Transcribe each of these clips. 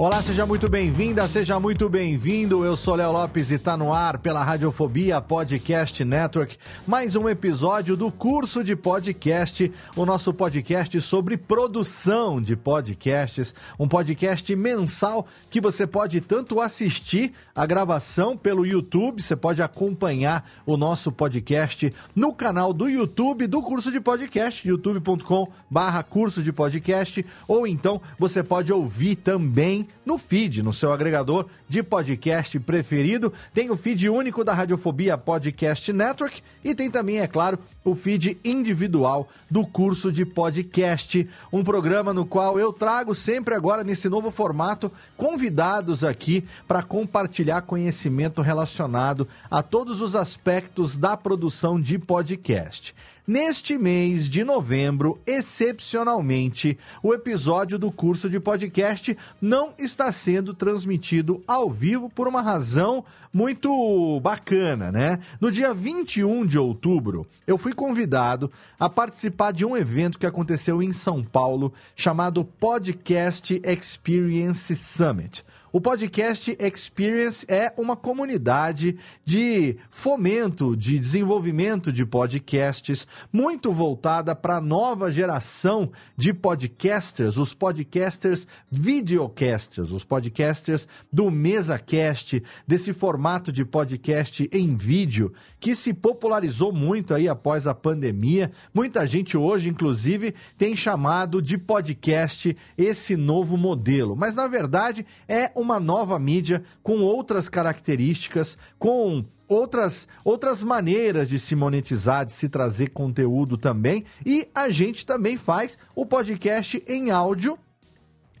Olá, seja muito bem-vinda, seja muito bem-vindo. Eu sou Léo Lopes e está no ar pela Radiofobia Podcast Network. Mais um episódio do curso de podcast, o nosso podcast sobre produção de podcasts, um podcast mensal que você pode tanto assistir a gravação pelo YouTube, você pode acompanhar o nosso podcast no canal do YouTube do curso de podcast, youtube.com/barra curso de podcast, ou então você pode ouvir também no feed, no seu agregador de podcast preferido. Tem o feed único da Radiofobia Podcast Network e tem também, é claro, o feed individual do curso de podcast, um programa no qual eu trago sempre agora nesse novo formato convidados aqui para compartilhar conhecimento relacionado a todos os aspectos da produção de podcast. Neste mês de novembro, excepcionalmente, o episódio do curso de podcast não está sendo transmitido ao vivo por uma razão muito bacana, né? No dia 21 de outubro, eu fui convidado a participar de um evento que aconteceu em São Paulo chamado Podcast Experience Summit. O Podcast Experience é uma comunidade de fomento, de desenvolvimento de podcasts, muito voltada para a nova geração de podcasters, os podcasters videocasters, os podcasters do MesaCast, desse formato de podcast em vídeo que se popularizou muito aí após a pandemia. Muita gente hoje, inclusive, tem chamado de podcast esse novo modelo, mas na verdade é uma nova mídia com outras características, com outras, outras maneiras de se monetizar, de se trazer conteúdo também. E a gente também faz o podcast em áudio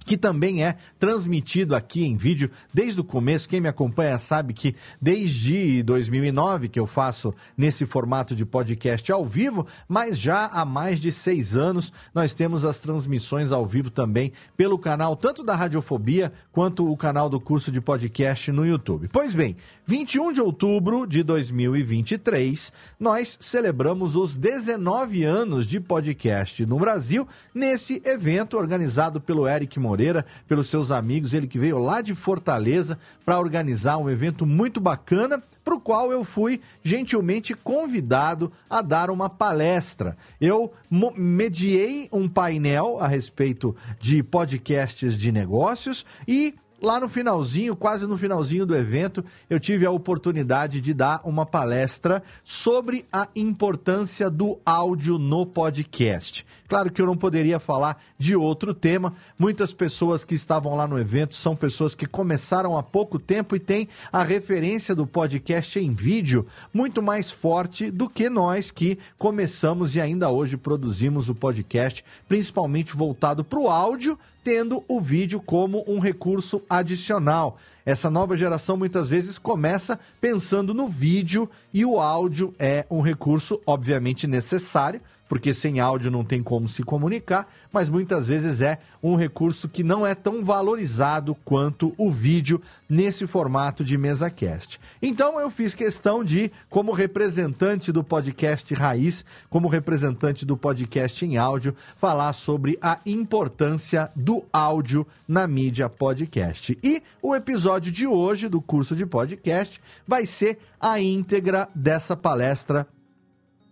que também é transmitido aqui em vídeo desde o começo. Quem me acompanha sabe que desde 2009 que eu faço nesse formato de podcast ao vivo, mas já há mais de seis anos nós temos as transmissões ao vivo também pelo canal tanto da Radiofobia quanto o canal do curso de podcast no YouTube. Pois bem, 21 de outubro de 2023, nós celebramos os 19 anos de podcast no Brasil nesse evento organizado pelo Eric Moreira Moreira, pelos seus amigos, ele que veio lá de Fortaleza para organizar um evento muito bacana, para o qual eu fui gentilmente convidado a dar uma palestra. Eu mediei um painel a respeito de podcasts de negócios e lá no finalzinho, quase no finalzinho do evento, eu tive a oportunidade de dar uma palestra sobre a importância do áudio no podcast. Claro que eu não poderia falar de outro tema. Muitas pessoas que estavam lá no evento são pessoas que começaram há pouco tempo e têm a referência do podcast em vídeo muito mais forte do que nós que começamos e ainda hoje produzimos o podcast, principalmente voltado para o áudio tendo o vídeo como um recurso adicional. Essa nova geração muitas vezes começa pensando no vídeo e o áudio é um recurso, obviamente, necessário, porque sem áudio não tem como se comunicar, mas muitas vezes é um recurso que não é tão valorizado quanto o vídeo nesse formato de mesa cast. Então eu fiz questão de, como representante do podcast Raiz, como representante do podcast em áudio, falar sobre a importância do áudio na mídia podcast. E o episódio de hoje do curso de podcast vai ser a íntegra dessa palestra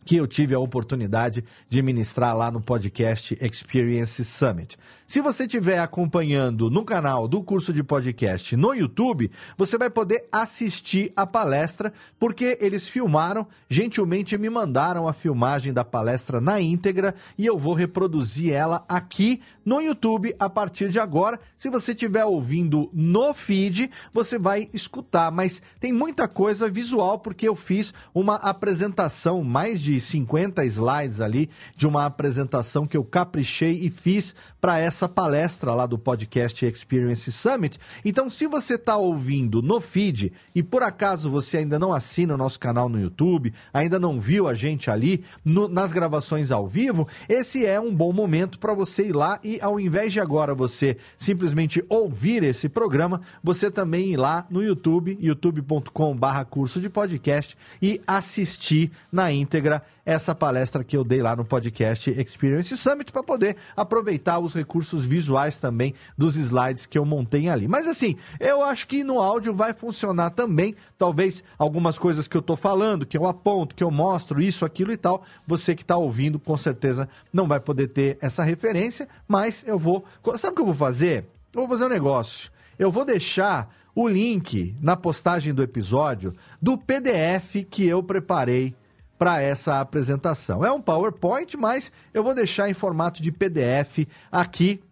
que eu tive a oportunidade de ministrar lá no podcast Experience Summit. Se você estiver acompanhando no canal do curso de podcast no YouTube, você vai poder assistir a palestra, porque eles filmaram, gentilmente me mandaram a filmagem da palestra na íntegra e eu vou reproduzir ela aqui no YouTube a partir de agora. Se você estiver ouvindo no feed, você vai escutar, mas tem muita coisa visual porque eu fiz uma apresentação mais de 50 slides ali de uma apresentação que eu caprichei e fiz para essa palestra lá do podcast Experience Summit. Então, se você está ouvindo no feed e por acaso você ainda não assina o nosso canal no YouTube, ainda não viu a gente ali no, nas gravações ao vivo, esse é um bom momento para você ir lá e ao invés de agora você simplesmente ouvir esse programa, você também ir lá no YouTube, youtube.com/barra curso de podcast e assistir na íntegra essa palestra que eu dei lá no podcast Experience Summit para poder aproveitar os recursos visuais também dos slides que eu montei ali. Mas assim, eu acho que no áudio vai funcionar também. Talvez algumas coisas que eu estou falando, que eu aponto, que eu mostro, isso, aquilo e tal, você que está ouvindo com certeza não vai poder ter essa referência, mas eu vou. Sabe o que eu vou fazer? Eu vou fazer um negócio. Eu vou deixar o link na postagem do episódio do PDF que eu preparei para essa apresentação. É um PowerPoint, mas eu vou deixar em formato de PDF aqui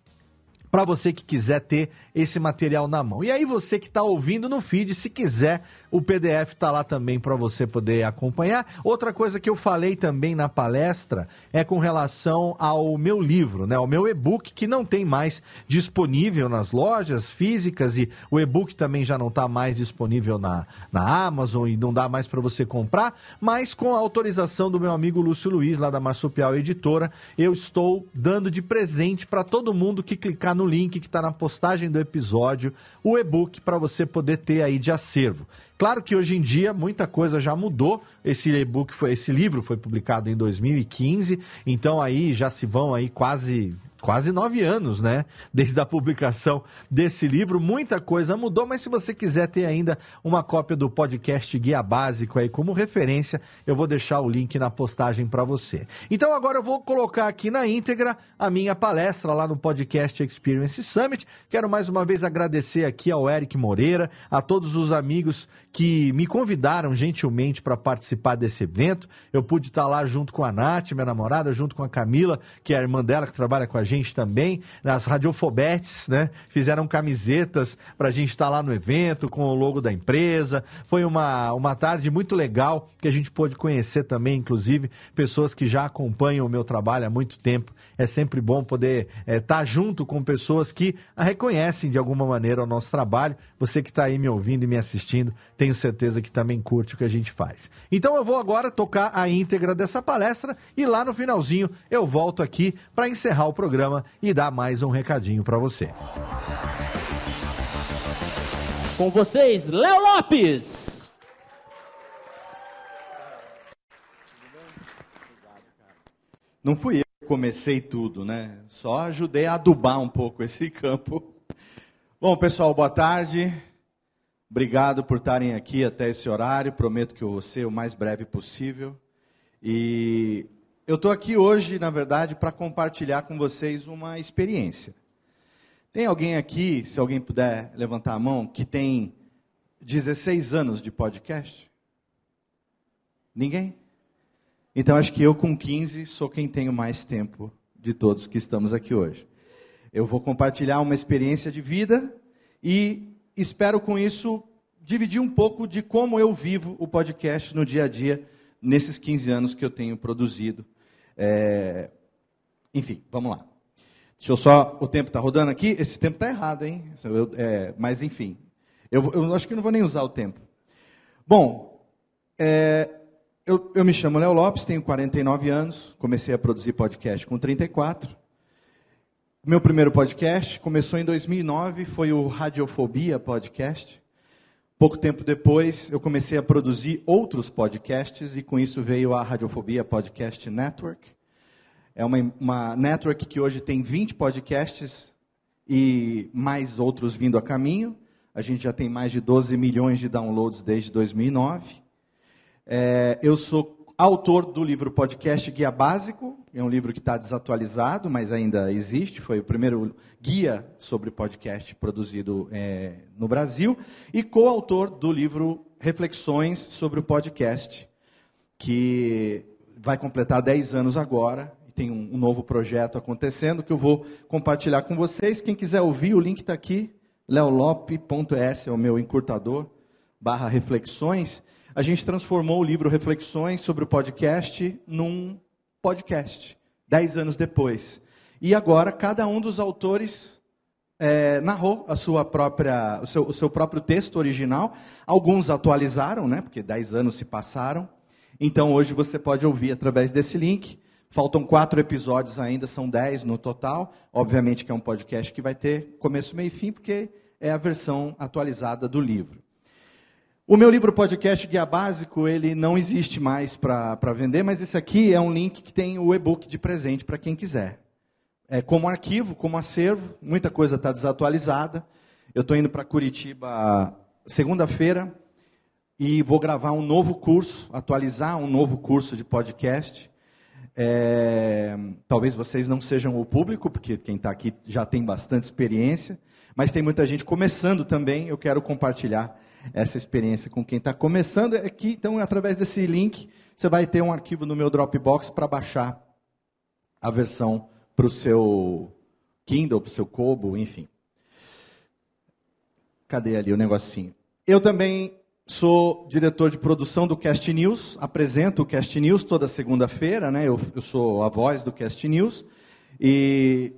para você que quiser ter esse material na mão. E aí você que está ouvindo no feed, se quiser, o PDF está lá também para você poder acompanhar. Outra coisa que eu falei também na palestra é com relação ao meu livro, né, ao meu e-book que não tem mais disponível nas lojas físicas e o e-book também já não está mais disponível na, na Amazon e não dá mais para você comprar, mas com a autorização do meu amigo Lúcio Luiz lá da Marsupial Editora, eu estou dando de presente para todo mundo que clicar no no link que está na postagem do episódio o e-book para você poder ter aí de acervo. Claro que hoje em dia muita coisa já mudou. Esse e-book foi, esse livro foi publicado em 2015, então aí já se vão aí quase quase nove anos, né? Desde a publicação desse livro. Muita coisa mudou, mas se você quiser ter ainda uma cópia do podcast Guia Básico aí como referência, eu vou deixar o link na postagem para você. Então agora eu vou colocar aqui na íntegra a minha palestra lá no podcast Experience Summit. Quero mais uma vez agradecer aqui ao Eric Moreira, a todos os amigos que me convidaram gentilmente para participar desse evento. Eu pude estar lá junto com a Nath, minha namorada, junto com a Camila, que é a irmã dela que trabalha com a gente gente também, nas radiofobetes, né? Fizeram camisetas para a gente estar lá no evento com o logo da empresa. Foi uma, uma tarde muito legal que a gente pôde conhecer também, inclusive, pessoas que já acompanham o meu trabalho há muito tempo. É sempre bom poder estar é, tá junto com pessoas que reconhecem de alguma maneira o nosso trabalho. Você que está aí me ouvindo e me assistindo, tenho certeza que também curte o que a gente faz. Então eu vou agora tocar a íntegra dessa palestra e lá no finalzinho eu volto aqui para encerrar o programa programa e dar mais um recadinho para você. Com vocês, Léo Lopes. Não fui eu que comecei tudo, né? Só ajudei a adubar um pouco esse campo. Bom, pessoal, boa tarde. Obrigado por estarem aqui até esse horário. Prometo que eu vou ser o mais breve possível. E eu estou aqui hoje, na verdade, para compartilhar com vocês uma experiência. Tem alguém aqui, se alguém puder levantar a mão, que tem 16 anos de podcast? Ninguém? Então acho que eu com 15 sou quem tenho mais tempo de todos que estamos aqui hoje. Eu vou compartilhar uma experiência de vida e espero com isso dividir um pouco de como eu vivo o podcast no dia a dia nesses 15 anos que eu tenho produzido é... Enfim, vamos lá. Deixa eu só. O tempo está rodando aqui? Esse tempo está errado, hein? Eu, é... Mas, enfim. Eu, eu, acho que não vou nem usar o tempo. Bom, é... eu, eu me chamo Léo Lopes, tenho 49 anos, comecei a produzir podcast com 34. Meu primeiro podcast começou em 2009, foi o Radiofobia Podcast. Pouco tempo depois, eu comecei a produzir outros podcasts e com isso veio a Radiofobia Podcast Network. É uma, uma network que hoje tem 20 podcasts e mais outros vindo a caminho. A gente já tem mais de 12 milhões de downloads desde 2009. É, eu sou autor do livro podcast Guia Básico, é um livro que está desatualizado, mas ainda existe, foi o primeiro guia sobre podcast produzido é, no Brasil, e coautor do livro Reflexões sobre o Podcast, que vai completar 10 anos agora, e tem um, um novo projeto acontecendo que eu vou compartilhar com vocês. Quem quiser ouvir, o link está aqui, leolope.s é o meu encurtador, barra reflexões a gente transformou o livro Reflexões sobre o podcast num podcast, dez anos depois. E agora cada um dos autores é, narrou a sua própria, o, seu, o seu próprio texto original. Alguns atualizaram, né, porque dez anos se passaram. Então hoje você pode ouvir através desse link. Faltam quatro episódios ainda, são dez no total. Obviamente que é um podcast que vai ter começo, meio e fim, porque é a versão atualizada do livro. O meu livro podcast Guia Básico, ele não existe mais para vender, mas esse aqui é um link que tem o e-book de presente para quem quiser. É, como arquivo, como acervo, muita coisa está desatualizada. Eu estou indo para Curitiba segunda-feira e vou gravar um novo curso, atualizar um novo curso de podcast. É, talvez vocês não sejam o público, porque quem está aqui já tem bastante experiência, mas tem muita gente começando também. Eu quero compartilhar essa experiência com quem está começando. Aqui, é então, através desse link, você vai ter um arquivo no meu Dropbox para baixar a versão para o seu Kindle, para o seu Kobo, enfim. Cadê ali o negocinho? Eu também sou diretor de produção do Cast News, apresento o Cast News toda segunda-feira, né? Eu, eu, sou a voz do Cast News e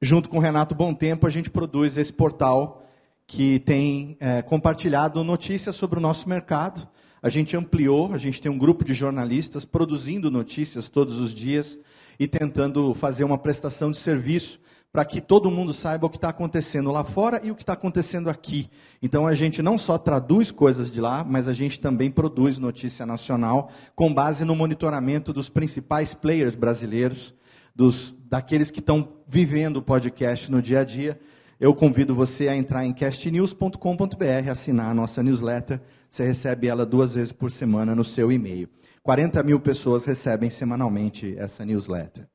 junto com o Renato Bom Tempo a gente produz esse portal que tem é, compartilhado notícias sobre o nosso mercado. A gente ampliou, a gente tem um grupo de jornalistas produzindo notícias todos os dias e tentando fazer uma prestação de serviço para que todo mundo saiba o que está acontecendo lá fora e o que está acontecendo aqui. Então a gente não só traduz coisas de lá, mas a gente também produz notícia nacional com base no monitoramento dos principais players brasileiros, dos, daqueles que estão vivendo o podcast no dia a dia eu convido você a entrar em castnews.com.br, assinar a nossa newsletter. Você recebe ela duas vezes por semana no seu e-mail. 40 mil pessoas recebem semanalmente essa newsletter.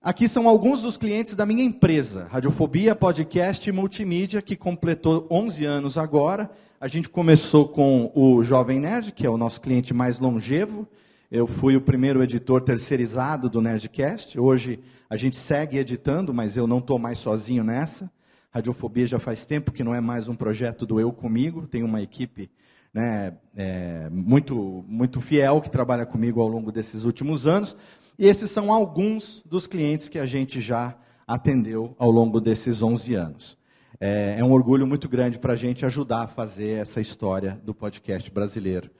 Aqui são alguns dos clientes da minha empresa, Radiofobia Podcast e Multimídia, que completou 11 anos agora. A gente começou com o Jovem Nerd, que é o nosso cliente mais longevo. Eu fui o primeiro editor terceirizado do Nerdcast. Hoje a gente segue editando, mas eu não estou mais sozinho nessa. Radiofobia já faz tempo que não é mais um projeto do eu comigo, tem uma equipe né, é, muito, muito fiel que trabalha comigo ao longo desses últimos anos. E esses são alguns dos clientes que a gente já atendeu ao longo desses 11 anos. É, é um orgulho muito grande para a gente ajudar a fazer essa história do podcast brasileiro.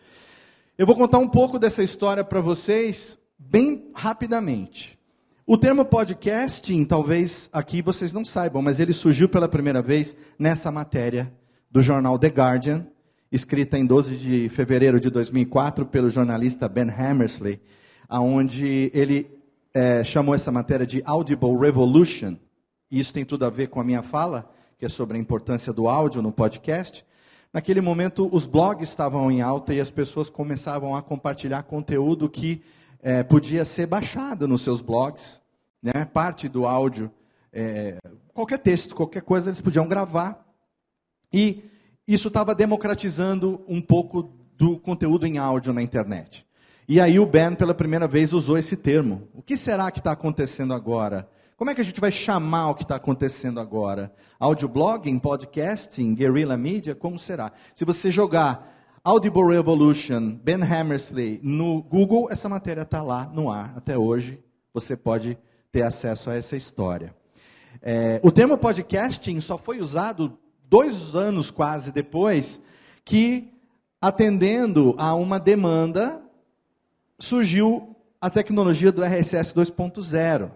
Eu vou contar um pouco dessa história para vocês bem rapidamente. O termo podcasting, talvez aqui vocês não saibam, mas ele surgiu pela primeira vez nessa matéria do jornal The Guardian, escrita em 12 de fevereiro de 2004 pelo jornalista Ben Hammersley, aonde ele é, chamou essa matéria de Audible Revolution. E isso tem tudo a ver com a minha fala, que é sobre a importância do áudio no podcast. Naquele momento, os blogs estavam em alta e as pessoas começavam a compartilhar conteúdo que é, podia ser baixado nos seus blogs, né? parte do áudio, é, qualquer texto, qualquer coisa, eles podiam gravar. E isso estava democratizando um pouco do conteúdo em áudio na internet. E aí o Ben, pela primeira vez, usou esse termo. O que será que está acontecendo agora? Como é que a gente vai chamar o que está acontecendo agora? Audioblogging, podcasting, guerrilla media? Como será? Se você jogar Audible Revolution, Ben Hammersley, no Google, essa matéria está lá no ar até hoje. Você pode ter acesso a essa história. É, o termo podcasting só foi usado dois anos quase depois que, atendendo a uma demanda, surgiu a tecnologia do RSS 2.0.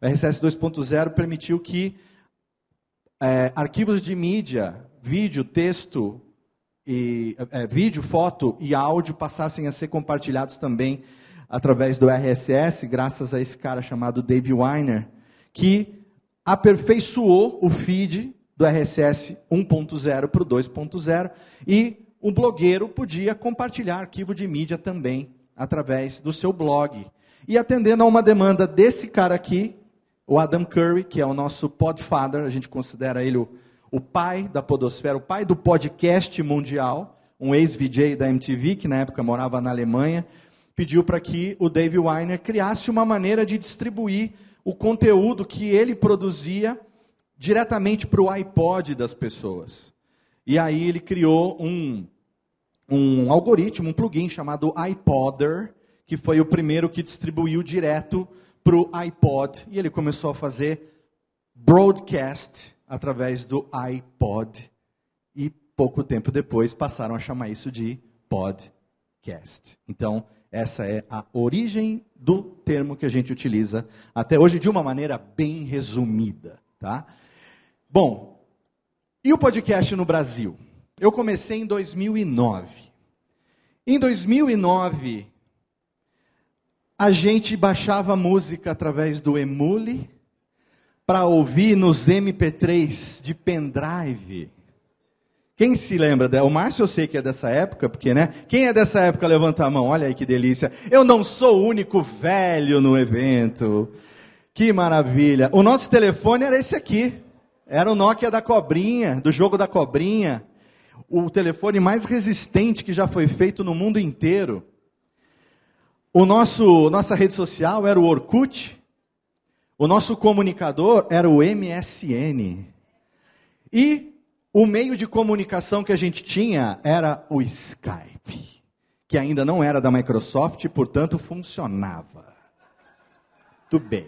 O RSS 2.0 permitiu que é, arquivos de mídia, vídeo, texto, e, é, vídeo, foto e áudio passassem a ser compartilhados também através do RSS, graças a esse cara chamado Dave Weiner, que aperfeiçoou o feed do RSS 1.0 para o 2.0 e um blogueiro podia compartilhar arquivo de mídia também através do seu blog. E atendendo a uma demanda desse cara aqui, o Adam Curry, que é o nosso podfather, a gente considera ele o, o pai da podosfera, o pai do podcast mundial, um ex-VJ da MTV, que na época morava na Alemanha, pediu para que o Dave Weiner criasse uma maneira de distribuir o conteúdo que ele produzia diretamente para o iPod das pessoas. E aí ele criou um, um algoritmo, um plugin chamado iPodder, que foi o primeiro que distribuiu direto para o iPod. E ele começou a fazer broadcast através do iPod. E pouco tempo depois passaram a chamar isso de podcast. Então, essa é a origem do termo que a gente utiliza até hoje de uma maneira bem resumida, tá? Bom, e o podcast no Brasil? Eu comecei em 2009. Em 2009, a gente baixava música através do Emule para ouvir nos MP3 de pendrive. Quem se lembra? O Márcio eu sei que é dessa época, porque, né? Quem é dessa época, levanta a mão. Olha aí que delícia. Eu não sou o único velho no evento. Que maravilha. O nosso telefone era esse aqui. Era o Nokia da cobrinha, do jogo da cobrinha. O telefone mais resistente que já foi feito no mundo inteiro. O nosso, nossa rede social era o Orkut. O nosso comunicador era o MSN. E o meio de comunicação que a gente tinha era o Skype, que ainda não era da Microsoft, portanto funcionava. Tudo bem.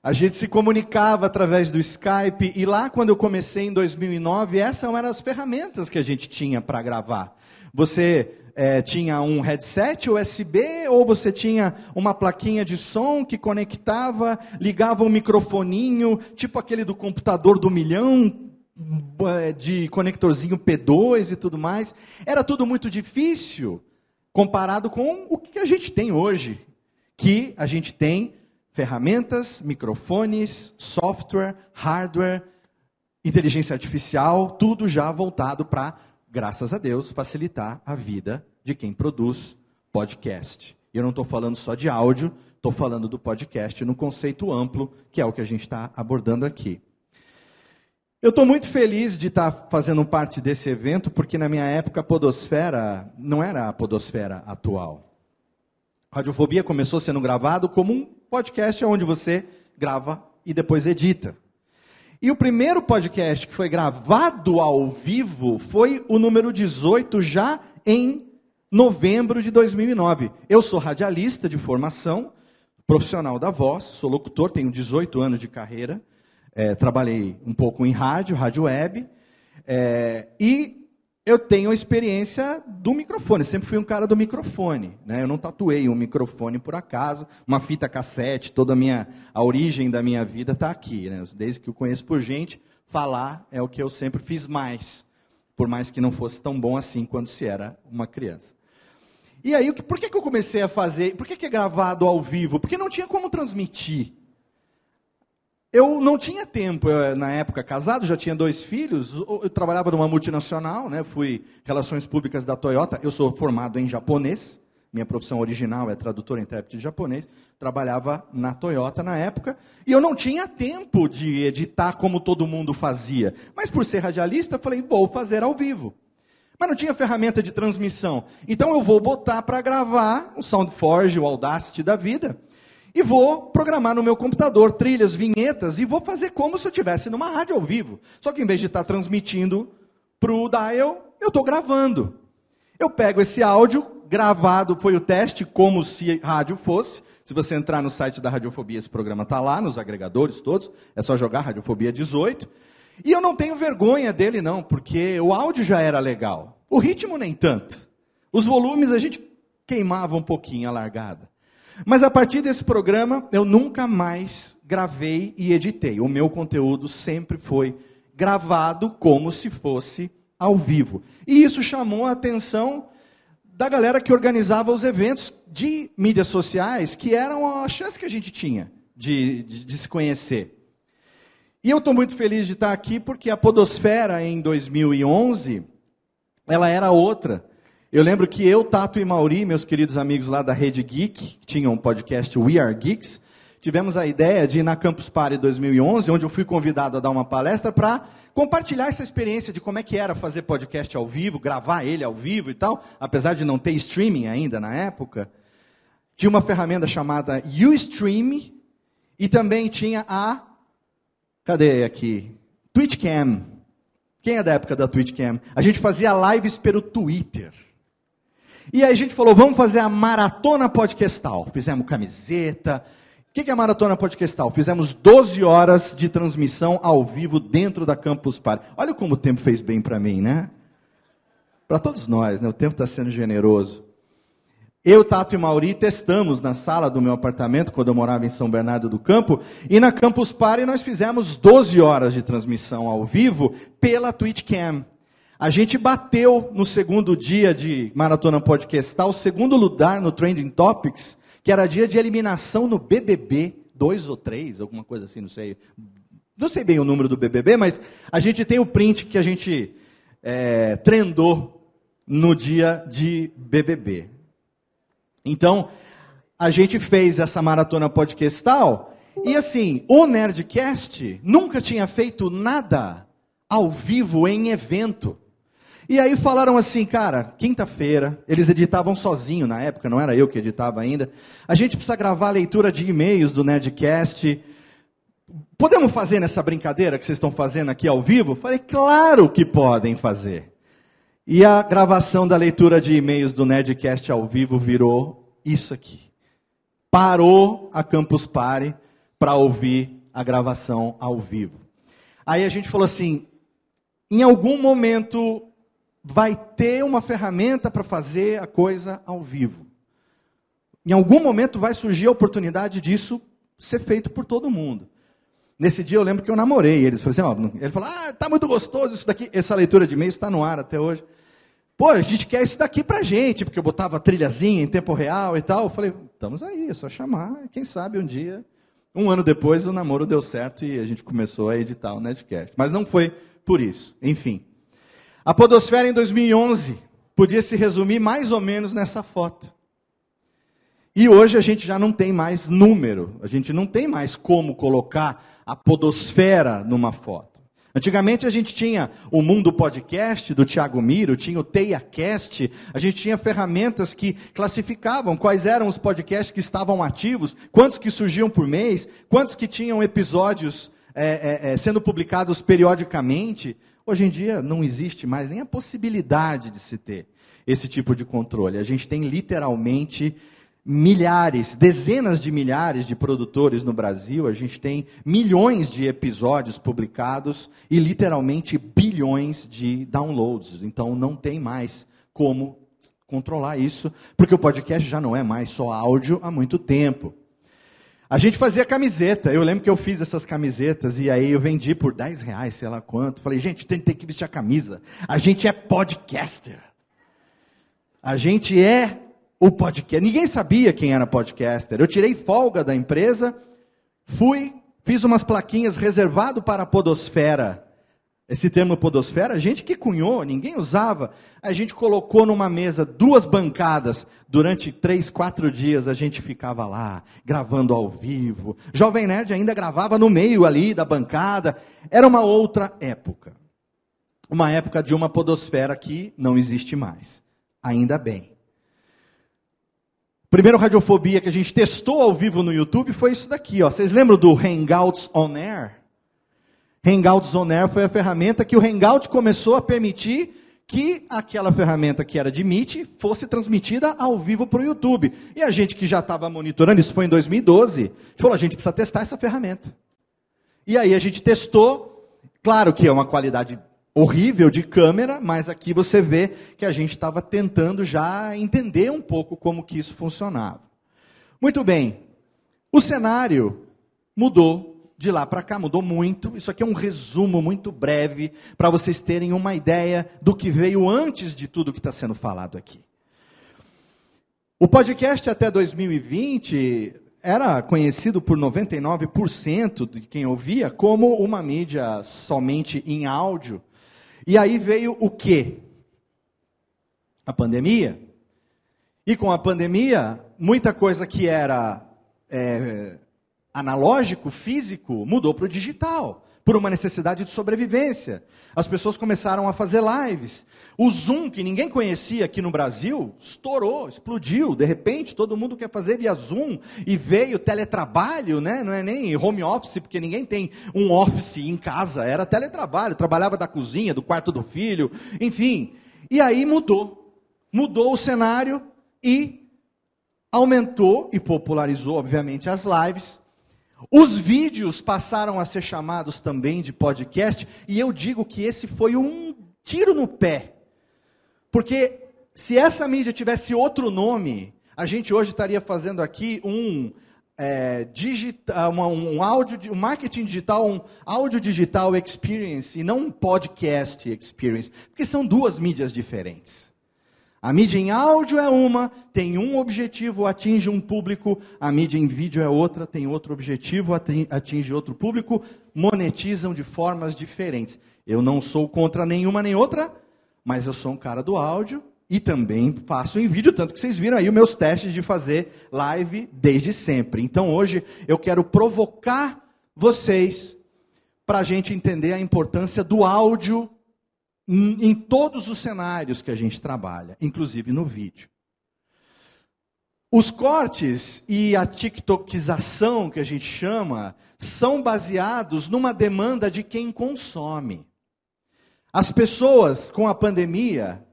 A gente se comunicava através do Skype e lá quando eu comecei em 2009, essas eram as ferramentas que a gente tinha para gravar. Você é, tinha um headset USB ou você tinha uma plaquinha de som que conectava, ligava um microfoninho, tipo aquele do computador do milhão, de conectorzinho P2 e tudo mais. Era tudo muito difícil comparado com o que a gente tem hoje, que a gente tem ferramentas, microfones, software, hardware, inteligência artificial, tudo já voltado para, graças a Deus, facilitar a vida de quem produz podcast. Eu não estou falando só de áudio, estou falando do podcast no conceito amplo, que é o que a gente está abordando aqui. Eu estou muito feliz de estar tá fazendo parte desse evento, porque na minha época a podosfera não era a podosfera atual. Radiofobia começou sendo gravado como um podcast onde você grava e depois edita. E o primeiro podcast que foi gravado ao vivo foi o número 18, já em novembro de 2009. Eu sou radialista de formação, profissional da voz, sou locutor, tenho 18 anos de carreira. É, trabalhei um pouco em rádio, rádio web, é, e eu tenho a experiência do microfone. Sempre fui um cara do microfone. Né? Eu não tatuei um microfone por acaso, uma fita cassete, toda a minha a origem da minha vida está aqui. Né? Desde que eu conheço por gente, falar é o que eu sempre fiz mais, por mais que não fosse tão bom assim quando se era uma criança. E aí, por que, que eu comecei a fazer? Por que, que é gravado ao vivo? Porque não tinha como transmitir. Eu não tinha tempo, eu, na época, casado, já tinha dois filhos, eu trabalhava numa multinacional, né, fui relações públicas da Toyota, eu sou formado em japonês, minha profissão original é tradutor e intérprete de japonês, trabalhava na Toyota na época, e eu não tinha tempo de editar como todo mundo fazia. Mas por ser radialista, falei, vou fazer ao vivo. Mas não tinha ferramenta de transmissão. Então eu vou botar para gravar o SoundForge, o Audacity da vida, e vou programar no meu computador trilhas, vinhetas e vou fazer como se eu estivesse numa rádio ao vivo. Só que em vez de estar transmitindo para o dial, eu estou gravando. Eu pego esse áudio gravado, foi o teste como se rádio fosse. Se você entrar no site da Radiofobia, esse programa está lá, nos agregadores todos, é só jogar Radiofobia 18. E eu não tenho vergonha dele, não, porque o áudio já era legal. O ritmo nem tanto. Os volumes a gente queimava um pouquinho a largada. Mas a partir desse programa, eu nunca mais gravei e editei. O meu conteúdo sempre foi gravado como se fosse ao vivo. E isso chamou a atenção da galera que organizava os eventos de mídias sociais, que eram a chance que a gente tinha de, de, de se conhecer. E eu estou muito feliz de estar aqui porque a Podosfera, em 2011, ela era outra. Eu lembro que eu, Tato e Mauri, meus queridos amigos lá da Rede Geek, que tinham um podcast We Are Geeks, tivemos a ideia de ir na Campus Party 2011, onde eu fui convidado a dar uma palestra para compartilhar essa experiência de como é que era fazer podcast ao vivo, gravar ele ao vivo e tal, apesar de não ter streaming ainda na época. Tinha uma ferramenta chamada Ustream e também tinha a Cadê aqui? Twitchcam. Quem é da época da Twitchcam? A gente fazia lives pelo Twitter. E aí a gente falou, vamos fazer a maratona podcastal. Fizemos camiseta, o que é a maratona podcastal? Fizemos 12 horas de transmissão ao vivo dentro da Campus Party. Olha como o tempo fez bem para mim, né? Para todos nós, né? O tempo está sendo generoso. Eu, Tato e Mauri testamos na sala do meu apartamento, quando eu morava em São Bernardo do Campo, e na Campus Party nós fizemos 12 horas de transmissão ao vivo pela Twitch Cam. A gente bateu no segundo dia de Maratona Podcastal, segundo lugar no Trending Topics, que era dia de eliminação no BBB, dois ou três, alguma coisa assim, não sei. Não sei bem o número do BBB, mas a gente tem o print que a gente é, trendou no dia de BBB. Então, a gente fez essa maratona podcastal e assim, o Nerdcast nunca tinha feito nada ao vivo em evento. E aí falaram assim, cara, quinta-feira, eles editavam sozinho na época, não era eu que editava ainda. A gente precisa gravar a leitura de e-mails do Nerdcast. Podemos fazer nessa brincadeira que vocês estão fazendo aqui ao vivo? Falei, claro que podem fazer. E a gravação da leitura de e-mails do Nerdcast ao vivo virou isso aqui. Parou a Campus Party para ouvir a gravação ao vivo. Aí a gente falou assim: em algum momento vai ter uma ferramenta para fazer a coisa ao vivo. Em algum momento vai surgir a oportunidade disso ser feito por todo mundo. Nesse dia eu lembro que eu namorei eles. Falei assim, ó, ele falou, ah, tá muito gostoso isso daqui. Essa leitura de e-mail está no ar até hoje. Pô, a gente quer isso daqui pra gente, porque eu botava trilhazinha em tempo real e tal. Eu falei, estamos aí, é só chamar. Quem sabe um dia, um ano depois, o namoro deu certo e a gente começou a editar o Netcast. Mas não foi por isso. Enfim. A Podosfera em 2011 podia se resumir mais ou menos nessa foto. E hoje a gente já não tem mais número, a gente não tem mais como colocar a Podosfera numa foto. Antigamente a gente tinha o Mundo Podcast do Thiago Miro, tinha o TeiaCast, a gente tinha ferramentas que classificavam quais eram os podcasts que estavam ativos, quantos que surgiam por mês, quantos que tinham episódios é, é, é sendo publicados periodicamente. Hoje em dia não existe mais nem a possibilidade de se ter esse tipo de controle. A gente tem literalmente milhares, dezenas de milhares de produtores no Brasil, a gente tem milhões de episódios publicados e literalmente bilhões de downloads. Então não tem mais como controlar isso, porque o podcast já não é mais só áudio há muito tempo. A gente fazia camiseta. Eu lembro que eu fiz essas camisetas e aí eu vendi por 10 reais, sei lá quanto. Falei, gente, tem, tem que vestir a camisa. A gente é podcaster. A gente é o podcast. Ninguém sabia quem era podcaster. Eu tirei folga da empresa, fui, fiz umas plaquinhas reservado para a podosfera. Esse termo podosfera, a gente que cunhou, ninguém usava. A gente colocou numa mesa duas bancadas. Durante três, quatro dias a gente ficava lá, gravando ao vivo. Jovem Nerd ainda gravava no meio ali da bancada. Era uma outra época. Uma época de uma podosfera que não existe mais. Ainda bem. Primeiro radiofobia que a gente testou ao vivo no YouTube foi isso daqui. Ó. Vocês lembram do Hangouts On Air? Hangouts On Air foi a ferramenta que o Hangout começou a permitir que aquela ferramenta que era de Meet fosse transmitida ao vivo para o YouTube. E a gente que já estava monitorando, isso foi em 2012, falou, a gente precisa testar essa ferramenta. E aí a gente testou, claro que é uma qualidade horrível de câmera, mas aqui você vê que a gente estava tentando já entender um pouco como que isso funcionava. Muito bem, o cenário mudou de lá para cá mudou muito. Isso aqui é um resumo muito breve para vocês terem uma ideia do que veio antes de tudo que está sendo falado aqui. O podcast até 2020 era conhecido por 99% de quem ouvia como uma mídia somente em áudio. E aí veio o quê? a pandemia. E com a pandemia, muita coisa que era é, analógico, físico, mudou para o digital por uma necessidade de sobrevivência. As pessoas começaram a fazer lives. O Zoom, que ninguém conhecia aqui no Brasil, estourou, explodiu. De repente, todo mundo quer fazer via Zoom e veio teletrabalho, né? Não é nem home office, porque ninguém tem um office em casa, era teletrabalho, trabalhava da cozinha, do quarto do filho, enfim. E aí mudou. Mudou o cenário e aumentou e popularizou, obviamente, as lives os vídeos passaram a ser chamados também de podcast, e eu digo que esse foi um tiro no pé. Porque se essa mídia tivesse outro nome, a gente hoje estaria fazendo aqui um é, uma, um áudio, um marketing digital, um áudio digital experience e não um podcast experience, porque são duas mídias diferentes. A mídia em áudio é uma, tem um objetivo, atinge um público. A mídia em vídeo é outra, tem outro objetivo, atinge outro público. Monetizam de formas diferentes. Eu não sou contra nenhuma nem outra, mas eu sou um cara do áudio e também faço em vídeo, tanto que vocês viram aí os meus testes de fazer live desde sempre. Então hoje eu quero provocar vocês para a gente entender a importância do áudio em todos os cenários que a gente trabalha, inclusive no vídeo. Os cortes e a TikTokização, que a gente chama, são baseados numa demanda de quem consome. As pessoas, com a pandemia,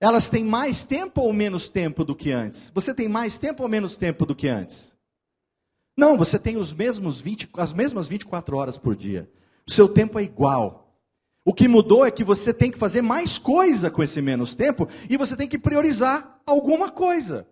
elas têm mais tempo ou menos tempo do que antes? Você tem mais tempo ou menos tempo do que antes? Não, você tem os mesmos 20, as mesmas 24 horas por dia. O seu tempo é igual. O que mudou é que você tem que fazer mais coisa com esse menos tempo e você tem que priorizar alguma coisa.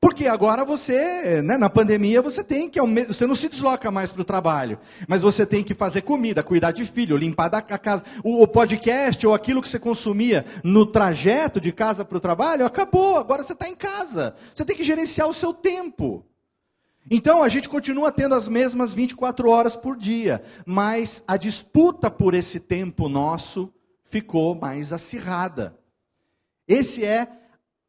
Porque agora você, né, na pandemia, você tem que, você não se desloca mais para o trabalho, mas você tem que fazer comida, cuidar de filho, limpar a casa. O, podcast ou aquilo que você consumia no trajeto de casa para o trabalho, acabou, agora você está em casa. Você tem que gerenciar o seu tempo. Então a gente continua tendo as mesmas 24 horas por dia, mas a disputa por esse tempo nosso ficou mais acirrada. Esse é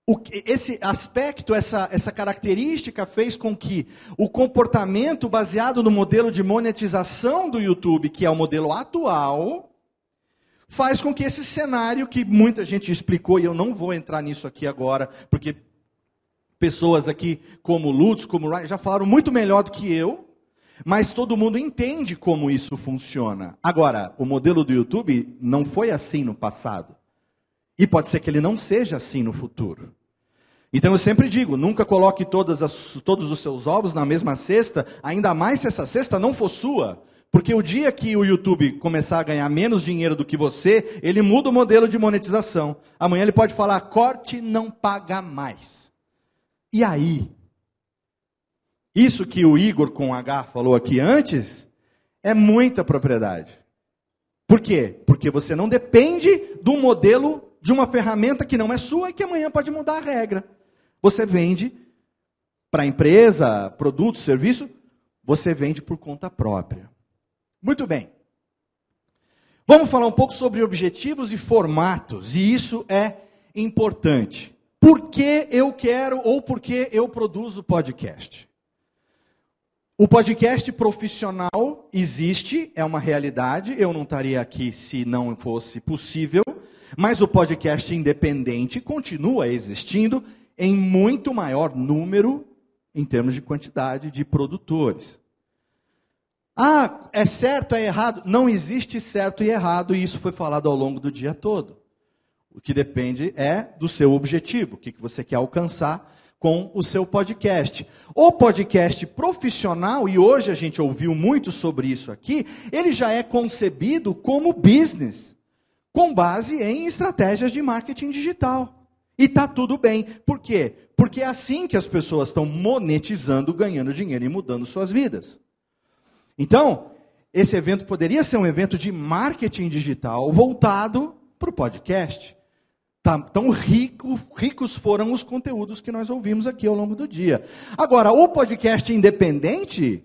o, esse aspecto, essa, essa característica fez com que o comportamento baseado no modelo de monetização do YouTube, que é o modelo atual, faz com que esse cenário que muita gente explicou, e eu não vou entrar nisso aqui agora, porque pessoas aqui como Lutz, como Ryan, já falaram muito melhor do que eu, mas todo mundo entende como isso funciona. Agora, o modelo do YouTube não foi assim no passado. E pode ser que ele não seja assim no futuro. Então eu sempre digo, nunca coloque as, todos os seus ovos na mesma cesta, ainda mais se essa cesta não for sua. Porque o dia que o YouTube começar a ganhar menos dinheiro do que você, ele muda o modelo de monetização. Amanhã ele pode falar, corte não paga mais. E aí? Isso que o Igor com H falou aqui antes é muita propriedade. Por quê? Porque você não depende do modelo de uma ferramenta que não é sua e que amanhã pode mudar a regra. Você vende para empresa, produto, serviço, você vende por conta própria. Muito bem. Vamos falar um pouco sobre objetivos e formatos, e isso é importante por que eu quero ou por que eu produzo podcast. O podcast profissional existe, é uma realidade, eu não estaria aqui se não fosse possível, mas o podcast independente continua existindo em muito maior número em termos de quantidade de produtores. Ah, é certo, é errado? Não existe certo e errado, e isso foi falado ao longo do dia todo. O que depende é do seu objetivo, o que você quer alcançar com o seu podcast. O podcast profissional, e hoje a gente ouviu muito sobre isso aqui, ele já é concebido como business, com base em estratégias de marketing digital. E está tudo bem. Por quê? Porque é assim que as pessoas estão monetizando, ganhando dinheiro e mudando suas vidas. Então, esse evento poderia ser um evento de marketing digital voltado para o podcast. Tá, tão rico, ricos foram os conteúdos que nós ouvimos aqui ao longo do dia. Agora, o podcast independente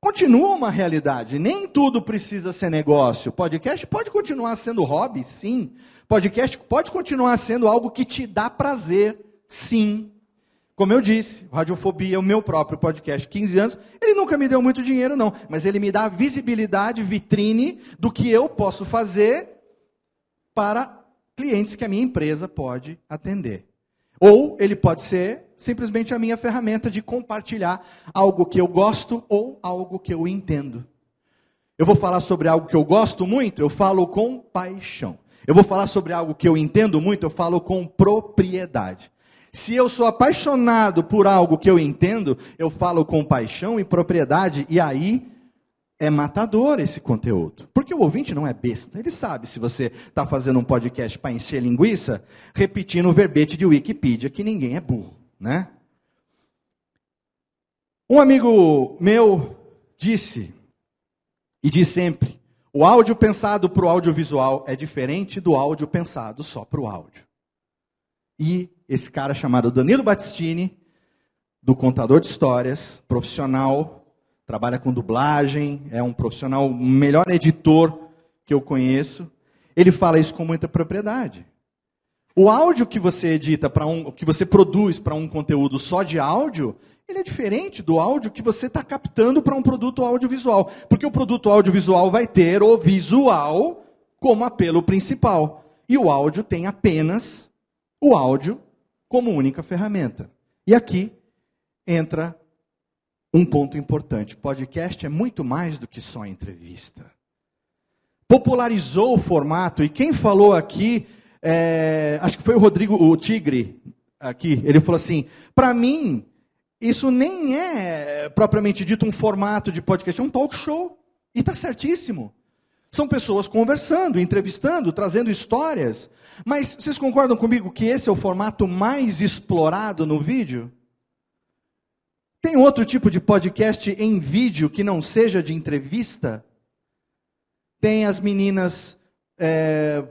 continua uma realidade. Nem tudo precisa ser negócio. Podcast pode continuar sendo hobby, sim. Podcast pode continuar sendo algo que te dá prazer, sim. Como eu disse, Radiofobia é o meu próprio podcast, 15 anos. Ele nunca me deu muito dinheiro, não, mas ele me dá visibilidade, vitrine do que eu posso fazer para clientes que a minha empresa pode atender. Ou ele pode ser simplesmente a minha ferramenta de compartilhar algo que eu gosto ou algo que eu entendo. Eu vou falar sobre algo que eu gosto muito, eu falo com paixão. Eu vou falar sobre algo que eu entendo muito, eu falo com propriedade. Se eu sou apaixonado por algo que eu entendo, eu falo com paixão e propriedade, e aí é matador esse conteúdo. Porque o ouvinte não é besta. Ele sabe se você está fazendo um podcast para encher linguiça, repetindo o verbete de Wikipedia, que ninguém é burro, né? Um amigo meu disse, e diz sempre, o áudio pensado para o audiovisual é diferente do áudio pensado só para o áudio. E esse cara chamado Danilo Battistini, do Contador de Histórias, profissional trabalha com dublagem, é um profissional, o melhor editor que eu conheço. Ele fala isso com muita propriedade. O áudio que você edita para um, que você produz para um conteúdo só de áudio, ele é diferente do áudio que você está captando para um produto audiovisual, porque o produto audiovisual vai ter o visual como apelo principal e o áudio tem apenas o áudio como única ferramenta. E aqui entra um ponto importante: podcast é muito mais do que só entrevista. Popularizou o formato, e quem falou aqui, é, acho que foi o Rodrigo, o Tigre, aqui, ele falou assim: para mim, isso nem é propriamente dito um formato de podcast, é um talk show. E está certíssimo. São pessoas conversando, entrevistando, trazendo histórias. Mas vocês concordam comigo que esse é o formato mais explorado no vídeo? Tem outro tipo de podcast em vídeo que não seja de entrevista? Tem as meninas é,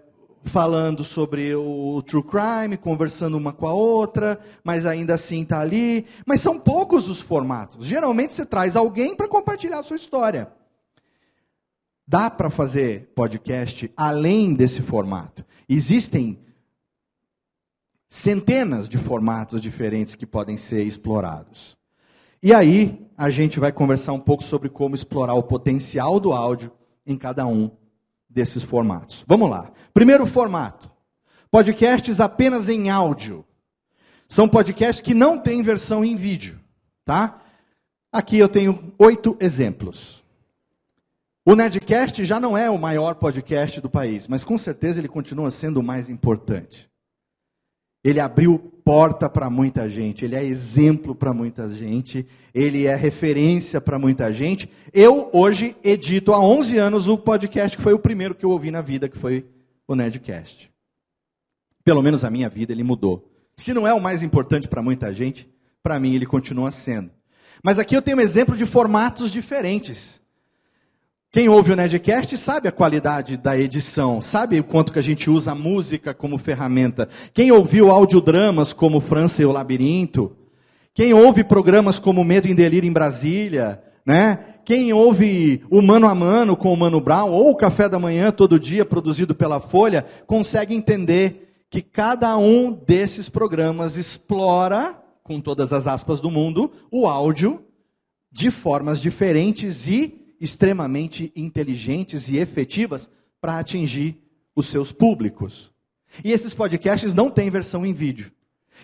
falando sobre o true crime, conversando uma com a outra, mas ainda assim está ali. Mas são poucos os formatos. Geralmente você traz alguém para compartilhar a sua história. Dá para fazer podcast além desse formato. Existem centenas de formatos diferentes que podem ser explorados. E aí, a gente vai conversar um pouco sobre como explorar o potencial do áudio em cada um desses formatos. Vamos lá. Primeiro formato: podcasts apenas em áudio. São podcasts que não têm versão em vídeo, tá? Aqui eu tenho oito exemplos. O Nerdcast já não é o maior podcast do país, mas com certeza ele continua sendo o mais importante. Ele abriu porta para muita gente, ele é exemplo para muita gente, ele é referência para muita gente. Eu hoje edito há 11 anos o podcast que foi o primeiro que eu ouvi na vida, que foi o Nerdcast. Pelo menos a minha vida ele mudou. Se não é o mais importante para muita gente, para mim ele continua sendo. Mas aqui eu tenho um exemplo de formatos diferentes. Quem ouve o Nerdcast sabe a qualidade da edição, sabe o quanto que a gente usa a música como ferramenta. Quem ouviu audiodramas como França e o Labirinto, quem ouve programas como Medo em Delírio em Brasília, né? Quem ouve o Mano a Mano com o Mano Brown, ou o Café da Manhã todo dia produzido pela Folha, consegue entender que cada um desses programas explora, com todas as aspas do mundo, o áudio de formas diferentes e extremamente inteligentes e efetivas para atingir os seus públicos. E esses podcasts não têm versão em vídeo.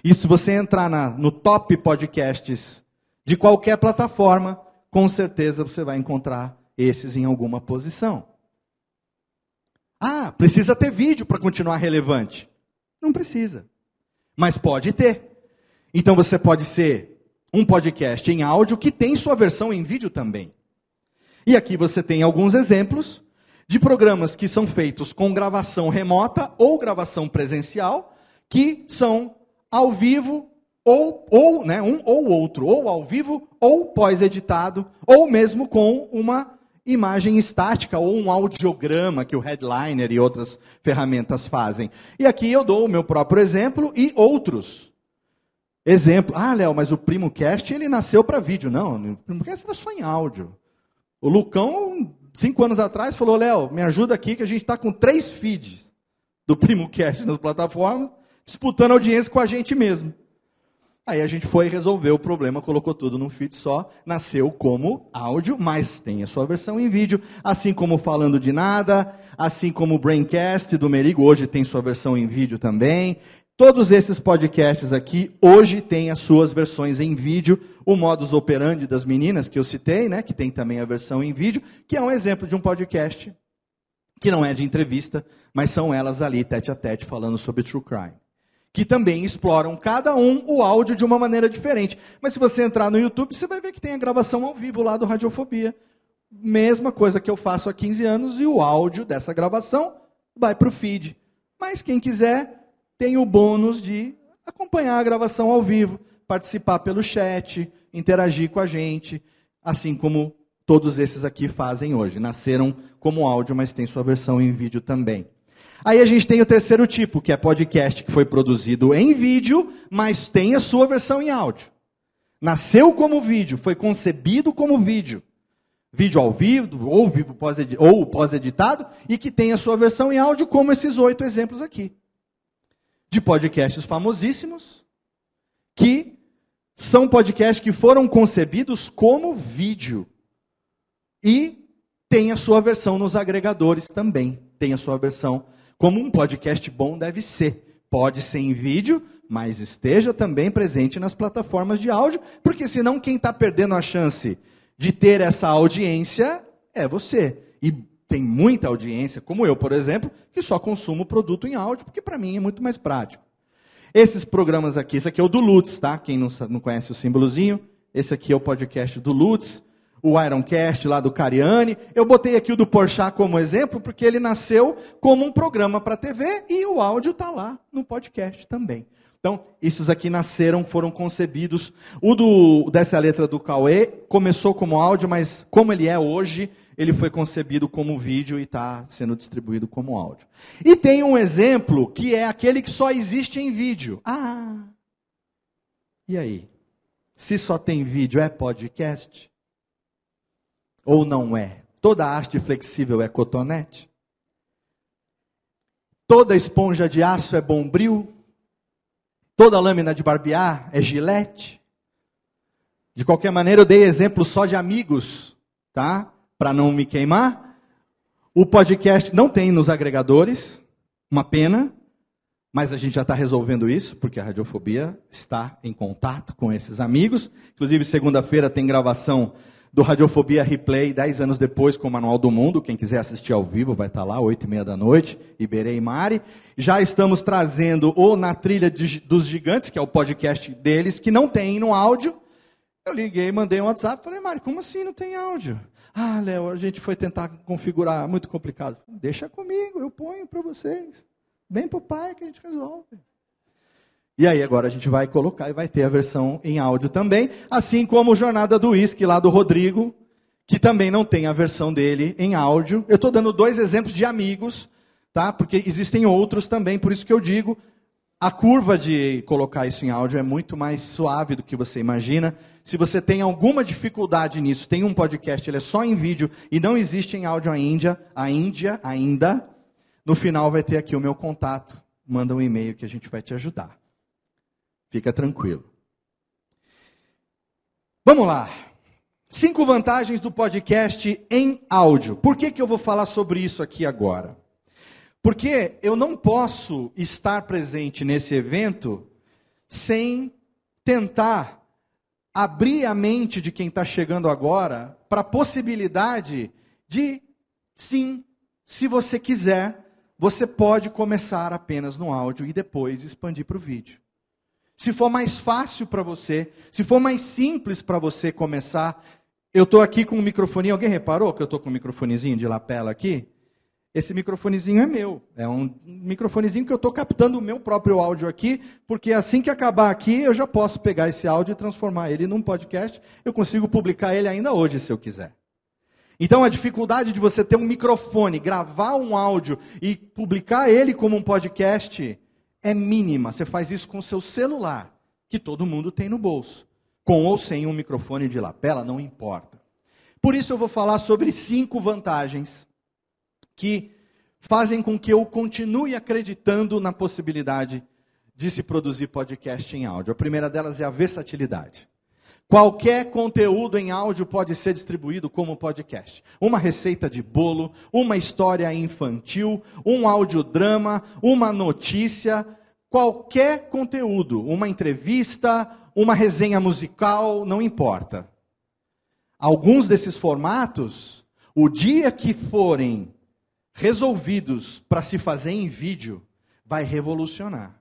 E se você entrar na, no top podcasts de qualquer plataforma, com certeza você vai encontrar esses em alguma posição. Ah, precisa ter vídeo para continuar relevante. Não precisa. Mas pode ter. Então você pode ser um podcast em áudio que tem sua versão em vídeo também. E aqui você tem alguns exemplos de programas que são feitos com gravação remota ou gravação presencial, que são ao vivo ou, ou né, um ou outro, ou ao vivo ou pós-editado, ou mesmo com uma imagem estática ou um audiograma que o Headliner e outras ferramentas fazem. E aqui eu dou o meu próprio exemplo e outros. Exemplo, ah, Léo, mas o PrimoCast ele nasceu para vídeo. Não, o PrimoCast era só em áudio. O Lucão, cinco anos atrás, falou: Léo, me ajuda aqui que a gente está com três feeds do Primo Cast nas plataformas, disputando audiência com a gente mesmo. Aí a gente foi resolver o problema, colocou tudo num feed só, nasceu como áudio, mas tem a sua versão em vídeo, assim como Falando de Nada, assim como o Braincast do Merigo, hoje tem sua versão em vídeo também. Todos esses podcasts aqui hoje têm as suas versões em vídeo, o modus operandi das meninas que eu citei, né, que tem também a versão em vídeo, que é um exemplo de um podcast que não é de entrevista, mas são elas ali tete a tete falando sobre true crime que também exploram cada um o áudio de uma maneira diferente. Mas se você entrar no YouTube, você vai ver que tem a gravação ao vivo lá do Radiofobia. Mesma coisa que eu faço há 15 anos e o áudio dessa gravação vai para o feed. Mas quem quiser tem o bônus de acompanhar a gravação ao vivo, participar pelo chat, interagir com a gente, assim como todos esses aqui fazem hoje. Nasceram como áudio, mas tem sua versão em vídeo também. Aí a gente tem o terceiro tipo, que é podcast que foi produzido em vídeo, mas tem a sua versão em áudio. Nasceu como vídeo, foi concebido como vídeo. Vídeo ao vivo, ou vivo pós ou pós-editado, e que tem a sua versão em áudio, como esses oito exemplos aqui. De podcasts famosíssimos, que são podcasts que foram concebidos como vídeo. E tem a sua versão nos agregadores também. Tem a sua versão como um podcast bom deve ser. Pode ser em vídeo, mas esteja também presente nas plataformas de áudio, porque senão quem está perdendo a chance de ter essa audiência é você. E tem muita audiência, como eu, por exemplo, que só consumo produto em áudio, porque para mim é muito mais prático. Esses programas aqui, esse aqui é o do Lutz, tá? Quem não, não conhece o símbolozinho, esse aqui é o podcast do Lutz o Ironcast lá do Cariani. Eu botei aqui o do Porchat como exemplo, porque ele nasceu como um programa para TV e o áudio está lá no podcast também. Então, esses aqui nasceram, foram concebidos. O do, dessa letra do Cauê começou como áudio, mas como ele é hoje, ele foi concebido como vídeo e está sendo distribuído como áudio. E tem um exemplo que é aquele que só existe em vídeo. Ah! E aí? Se só tem vídeo, é podcast? Ou não é? Toda arte flexível é cotonete? Toda esponja de aço é bombril? Toda lâmina de barbear é gilete? De qualquer maneira, eu dei exemplo só de amigos, tá? Para não me queimar. O podcast não tem nos agregadores, uma pena, mas a gente já está resolvendo isso, porque a radiofobia está em contato com esses amigos. Inclusive, segunda-feira tem gravação do Radiofobia Replay, 10 anos depois, com o Manual do Mundo. Quem quiser assistir ao vivo vai estar lá, 8 e meia da noite, Iberê e Mari. Já estamos trazendo o Na Trilha de, dos Gigantes, que é o podcast deles, que não tem no áudio. Eu liguei, mandei um WhatsApp, falei, Mari, como assim não tem áudio? Ah, Léo, a gente foi tentar configurar, muito complicado. Deixa comigo, eu ponho para vocês. Vem para o pai que a gente resolve. E aí agora a gente vai colocar e vai ter a versão em áudio também, assim como Jornada do Whisky lá do Rodrigo, que também não tem a versão dele em áudio. Eu estou dando dois exemplos de amigos, tá? Porque existem outros também, por isso que eu digo, a curva de colocar isso em áudio é muito mais suave do que você imagina. Se você tem alguma dificuldade nisso, tem um podcast, ele é só em vídeo e não existe em áudio ainda, a Índia ainda, no final vai ter aqui o meu contato. Manda um e-mail que a gente vai te ajudar. Fica tranquilo. Vamos lá. Cinco vantagens do podcast em áudio. Por que, que eu vou falar sobre isso aqui agora? Porque eu não posso estar presente nesse evento sem tentar abrir a mente de quem está chegando agora para a possibilidade de, sim, se você quiser, você pode começar apenas no áudio e depois expandir para o vídeo se for mais fácil para você, se for mais simples para você começar. Eu estou aqui com um microfone. Alguém reparou que eu estou com um microfonezinho de lapela aqui? Esse microfonezinho é meu. É um microfonezinho que eu estou captando o meu próprio áudio aqui, porque assim que acabar aqui, eu já posso pegar esse áudio e transformar ele num podcast. Eu consigo publicar ele ainda hoje, se eu quiser. Então, a dificuldade de você ter um microfone, gravar um áudio e publicar ele como um podcast é mínima. Você faz isso com o seu celular, que todo mundo tem no bolso. Com ou sem um microfone de lapela, não importa. Por isso eu vou falar sobre cinco vantagens que fazem com que eu continue acreditando na possibilidade de se produzir podcast em áudio. A primeira delas é a versatilidade. Qualquer conteúdo em áudio pode ser distribuído como podcast. Uma receita de bolo, uma história infantil, um audiodrama, uma notícia, qualquer conteúdo, uma entrevista, uma resenha musical, não importa. Alguns desses formatos, o dia que forem resolvidos para se fazer em vídeo, vai revolucionar.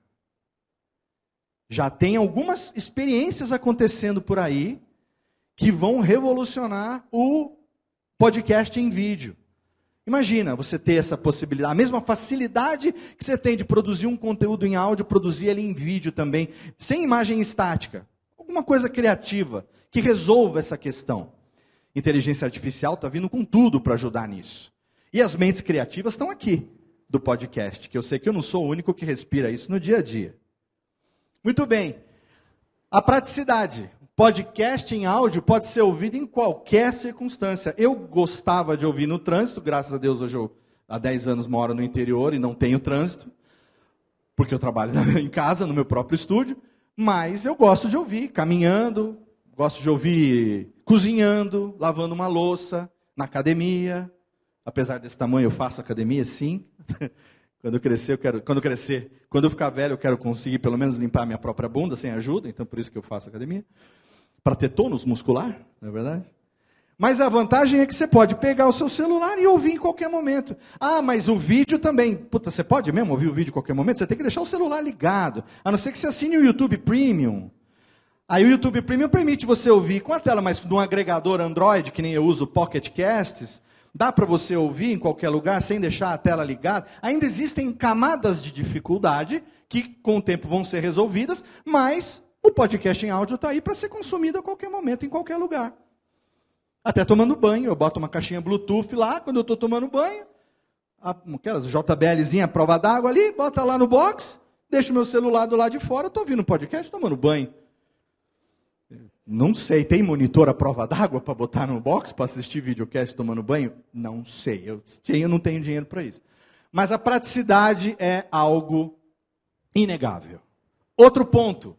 Já tem algumas experiências acontecendo por aí que vão revolucionar o podcast em vídeo. Imagina você ter essa possibilidade, a mesma facilidade que você tem de produzir um conteúdo em áudio, produzir ele em vídeo também, sem imagem estática. Alguma coisa criativa que resolva essa questão. Inteligência artificial está vindo com tudo para ajudar nisso. E as mentes criativas estão aqui do podcast, que eu sei que eu não sou o único que respira isso no dia a dia. Muito bem. A praticidade. Podcast em áudio pode ser ouvido em qualquer circunstância. Eu gostava de ouvir no trânsito, graças a Deus hoje eu há 10 anos moro no interior e não tenho trânsito, porque eu trabalho em casa, no meu próprio estúdio, mas eu gosto de ouvir caminhando, gosto de ouvir cozinhando, lavando uma louça, na academia. Apesar desse tamanho, eu faço academia, sim. Quando eu crescer, eu quero, quando eu crescer, quando eu ficar velho, eu quero conseguir pelo menos limpar minha própria bunda sem ajuda, então por isso que eu faço academia. Para ter tônus muscular, não é verdade? Mas a vantagem é que você pode pegar o seu celular e ouvir em qualquer momento. Ah, mas o vídeo também. Puta, você pode mesmo ouvir o vídeo em qualquer momento? Você tem que deixar o celular ligado. A não ser que você assine o YouTube Premium. Aí o YouTube Premium permite você ouvir com a tela, mas num agregador Android, que nem eu uso Pocket Casts, Dá para você ouvir em qualquer lugar sem deixar a tela ligada? Ainda existem camadas de dificuldade que com o tempo vão ser resolvidas, mas o podcast em áudio está aí para ser consumido a qualquer momento, em qualquer lugar. Até tomando banho, eu boto uma caixinha Bluetooth lá quando eu estou tomando banho, aquelas JBLzinha prova d'água ali, bota lá no box, deixo meu celular do lado de fora, estou ouvindo podcast tomando banho. Não sei, tem monitor à prova d'água para botar no box para assistir videocast tomando banho? Não sei, eu, eu não tenho dinheiro para isso. Mas a praticidade é algo inegável. Outro ponto,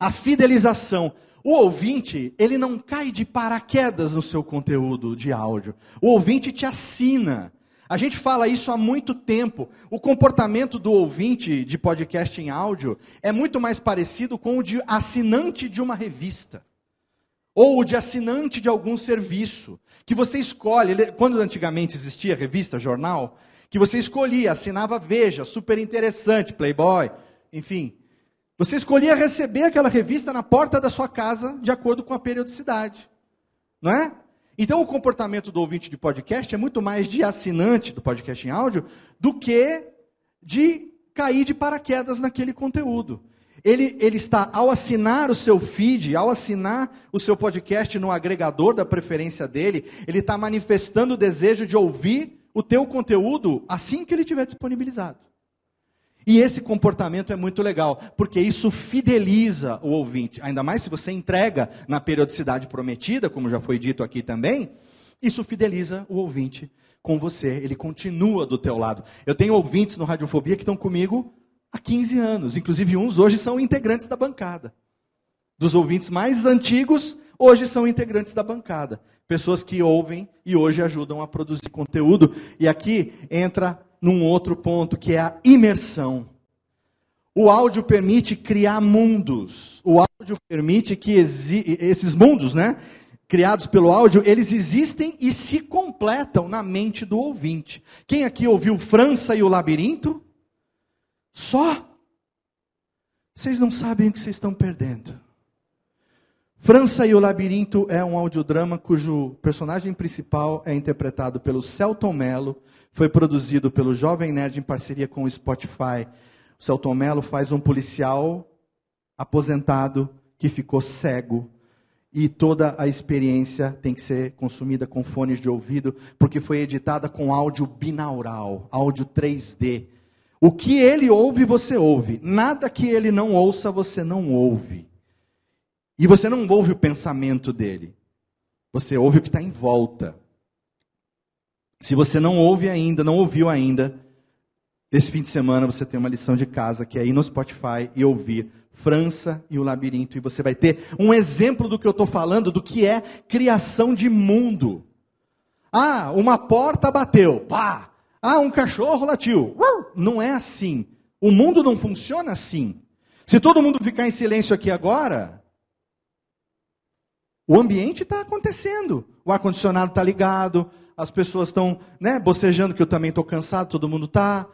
a fidelização. O ouvinte, ele não cai de paraquedas no seu conteúdo de áudio. O ouvinte te assina. A gente fala isso há muito tempo. O comportamento do ouvinte de podcast em áudio é muito mais parecido com o de assinante de uma revista ou de assinante de algum serviço, que você escolhe, quando antigamente existia revista, jornal, que você escolhia, assinava Veja, super interessante, Playboy, enfim. Você escolhia receber aquela revista na porta da sua casa, de acordo com a periodicidade. Não é? Então, o comportamento do ouvinte de podcast é muito mais de assinante do podcast em áudio do que de cair de paraquedas naquele conteúdo. Ele, ele está, ao assinar o seu feed, ao assinar o seu podcast no agregador da preferência dele, ele está manifestando o desejo de ouvir o teu conteúdo assim que ele tiver disponibilizado. E esse comportamento é muito legal, porque isso fideliza o ouvinte, ainda mais se você entrega na periodicidade prometida, como já foi dito aqui também, isso fideliza o ouvinte com você, ele continua do teu lado. Eu tenho ouvintes no Radiofobia que estão comigo há 15 anos. Inclusive, uns hoje são integrantes da bancada. Dos ouvintes mais antigos, hoje são integrantes da bancada. Pessoas que ouvem e hoje ajudam a produzir conteúdo. E aqui entra num outro ponto, que é a imersão. O áudio permite criar mundos. O áudio permite que esses mundos, né, criados pelo áudio, eles existem e se completam na mente do ouvinte. Quem aqui ouviu França e o Labirinto? Só? Vocês não sabem o que vocês estão perdendo. França e o Labirinto é um audiodrama cujo personagem principal é interpretado pelo Celton Mello, foi produzido pelo Jovem Nerd em parceria com o Spotify. O Celton Mello faz um policial aposentado que ficou cego e toda a experiência tem que ser consumida com fones de ouvido, porque foi editada com áudio binaural, áudio 3D. O que ele ouve, você ouve. Nada que ele não ouça, você não ouve. E você não ouve o pensamento dele. Você ouve o que está em volta. Se você não ouve ainda, não ouviu ainda, esse fim de semana você tem uma lição de casa que é ir no Spotify e ouvir França e o Labirinto. E você vai ter um exemplo do que eu estou falando, do que é criação de mundo. Ah, uma porta bateu, pá! Ah, um cachorro latiu. Não é assim. O mundo não funciona assim. Se todo mundo ficar em silêncio aqui agora, o ambiente está acontecendo. O ar-condicionado está ligado, as pessoas estão né, bocejando, que eu também estou cansado, todo mundo está.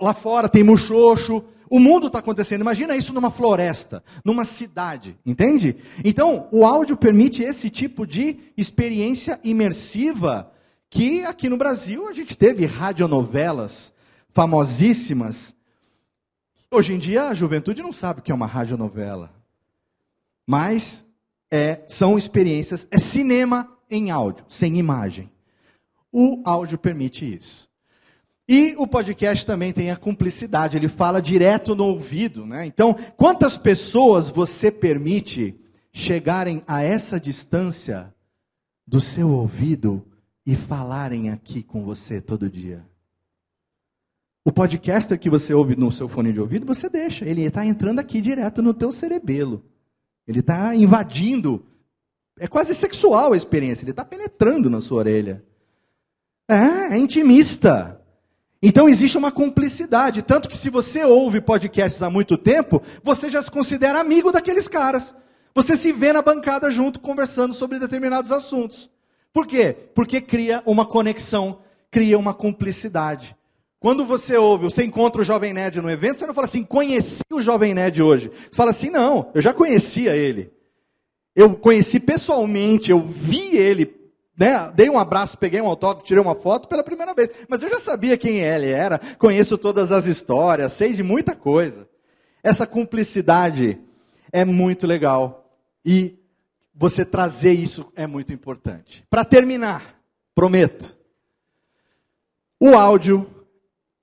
Lá fora tem muxoxo. O mundo está acontecendo. Imagina isso numa floresta, numa cidade, entende? Então, o áudio permite esse tipo de experiência imersiva que aqui no Brasil a gente teve radionovelas famosíssimas. Hoje em dia a juventude não sabe o que é uma radionovela. Mas é, são experiências, é cinema em áudio, sem imagem. O áudio permite isso. E o podcast também tem a cumplicidade, ele fala direto no ouvido, né? Então, quantas pessoas você permite chegarem a essa distância do seu ouvido e falarem aqui com você todo dia? O podcaster que você ouve no seu fone de ouvido, você deixa, ele está entrando aqui direto no teu cerebelo. Ele está invadindo. É quase sexual a experiência, ele está penetrando na sua orelha. É, é intimista. Então existe uma cumplicidade, tanto que se você ouve podcasts há muito tempo, você já se considera amigo daqueles caras. Você se vê na bancada junto conversando sobre determinados assuntos. Por quê? Porque cria uma conexão, cria uma cumplicidade. Quando você ouve, você encontra o Jovem Nerd no evento, você não fala assim, conheci o Jovem Nerd hoje. Você fala assim, não, eu já conhecia ele. Eu conheci pessoalmente, eu vi ele né, dei um abraço, peguei um autógrafo, tirei uma foto pela primeira vez. Mas eu já sabia quem ele era, conheço todas as histórias, sei de muita coisa. Essa cumplicidade é muito legal. E você trazer isso é muito importante. Para terminar, prometo. O áudio,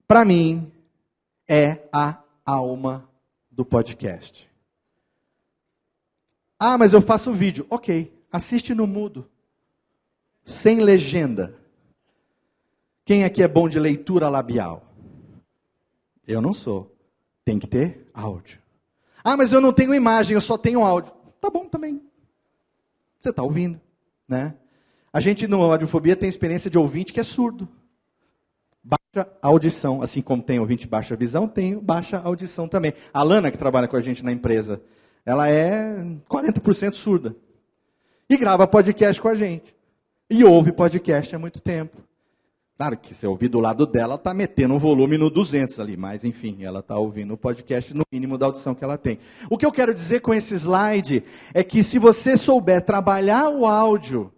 para mim, é a alma do podcast. Ah, mas eu faço vídeo. Ok, assiste no mudo sem legenda. Quem aqui é bom de leitura labial? Eu não sou. Tem que ter áudio. Ah, mas eu não tenho imagem, eu só tenho áudio. Tá bom também. Você está ouvindo, né? A gente no Audiofobia tem experiência de ouvinte que é surdo. Baixa audição, assim como tem ouvinte baixa visão, tem baixa audição também. A Lana, que trabalha com a gente na empresa, ela é 40% surda. E grava podcast com a gente e ouve podcast há muito tempo. Claro que se ouvir do lado dela, está metendo um volume no 200 ali, mas enfim, ela está ouvindo o podcast no mínimo da audição que ela tem. O que eu quero dizer com esse slide é que se você souber trabalhar o áudio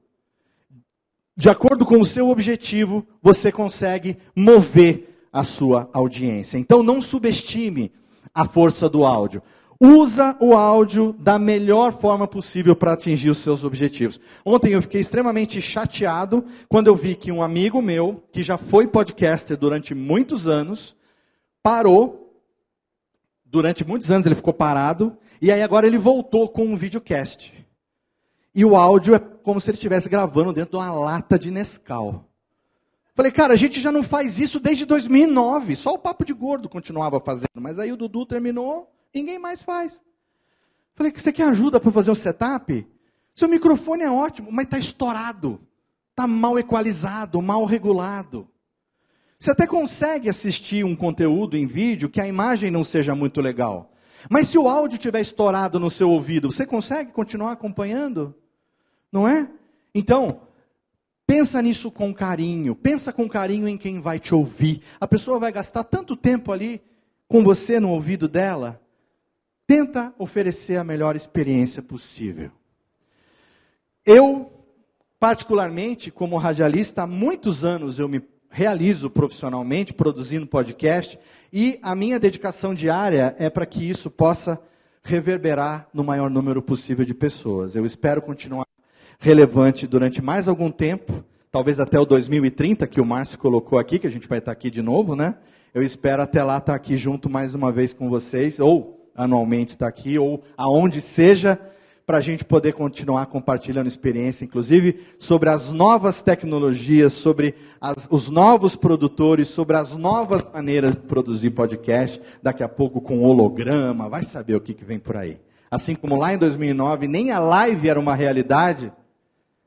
de acordo com o seu objetivo, você consegue mover a sua audiência. Então não subestime a força do áudio. Usa o áudio da melhor forma possível para atingir os seus objetivos. Ontem eu fiquei extremamente chateado quando eu vi que um amigo meu, que já foi podcaster durante muitos anos, parou. Durante muitos anos ele ficou parado, e aí agora ele voltou com um videocast. E o áudio é como se ele estivesse gravando dentro de uma lata de Nescau. Falei, cara, a gente já não faz isso desde 2009. Só o Papo de Gordo continuava fazendo. Mas aí o Dudu terminou, Ninguém mais faz. Falei, você quer ajuda para fazer o setup? Seu microfone é ótimo, mas está estourado. Está mal equalizado, mal regulado. Você até consegue assistir um conteúdo em vídeo que a imagem não seja muito legal. Mas se o áudio estiver estourado no seu ouvido, você consegue continuar acompanhando? Não é? Então, pensa nisso com carinho. Pensa com carinho em quem vai te ouvir. A pessoa vai gastar tanto tempo ali com você no ouvido dela tenta oferecer a melhor experiência possível. Eu, particularmente, como radialista, há muitos anos eu me realizo profissionalmente produzindo podcast e a minha dedicação diária é para que isso possa reverberar no maior número possível de pessoas. Eu espero continuar relevante durante mais algum tempo, talvez até o 2030 que o Márcio colocou aqui, que a gente vai estar aqui de novo, né? Eu espero até lá estar aqui junto mais uma vez com vocês ou anualmente está aqui, ou aonde seja, para a gente poder continuar compartilhando experiência, inclusive sobre as novas tecnologias, sobre as, os novos produtores, sobre as novas maneiras de produzir podcast, daqui a pouco com holograma, vai saber o que, que vem por aí. Assim como lá em 2009 nem a live era uma realidade,